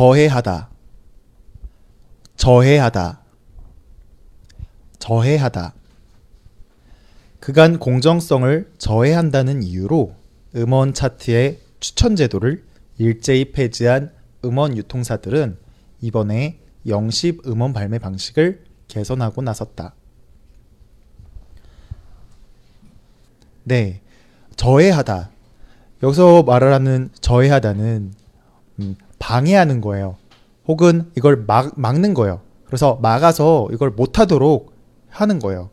저해하다, 저해하다, 저해하다. 그간 공정성을 저해한다는 이유로 음원 차트의 추천 제도를 일제히 폐지한 음원 유통사들은 이번에 영십 음원 발매 방식을 개선하고 나섰다. 네, 저해하다. 여기서 말하는 저해하다는 음, 방해하는 거예요. 혹은 이걸 막, 막는 거예요. 그래서 막아서 이걸 못하도록 하는 거예요.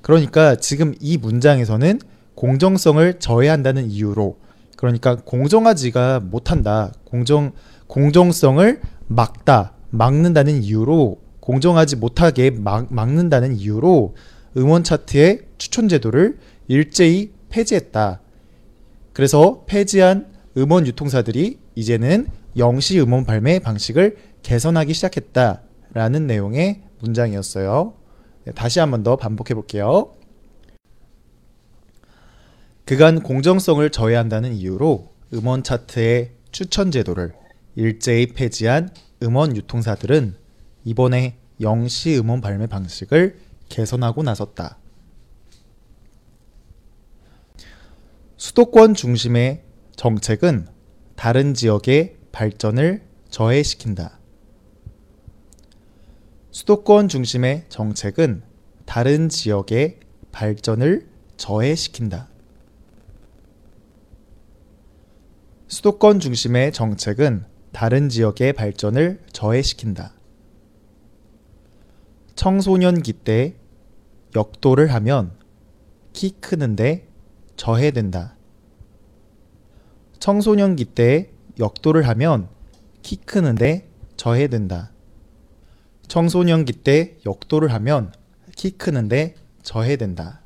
그러니까 지금 이 문장에서는 공정성을 저해한다는 이유로 그러니까 공정하지가 못한다. 공정 공정성을 막다. 막는다는 이유로 공정하지 못하게 막, 막는다는 이유로 음원 차트의 추천 제도를 일제히 폐지했다. 그래서 폐지한 음원 유통사들이 이제는 영시 음원 발매 방식을 개선하기 시작했다라는 내용의 문장이었어요. 네, 다시 한 번 더 반복해 볼게요. 그간 공정성을 저해한다는 이유로 음원 차트의 추천 제도를 일제히 폐지한 음원 유통사들은 이번에 영시 음원 발매 방식을 개선하고 나섰다. 수도권 중심의 정책은 다른 지역의 발전을 저해시킨다. 수도권 중심의 정책은 다른 지역의 발전을 저해시킨다. 수도권 중심의 정책은 다른 지역의 발전을 저해시킨다. 청소년기 때 역도를 하면 키 크는데 저해된다. 청소년기 때 역도를 하면 키 크는데 저해된다. 청소년기 때 역도를 하면 키 크는데 저해된다.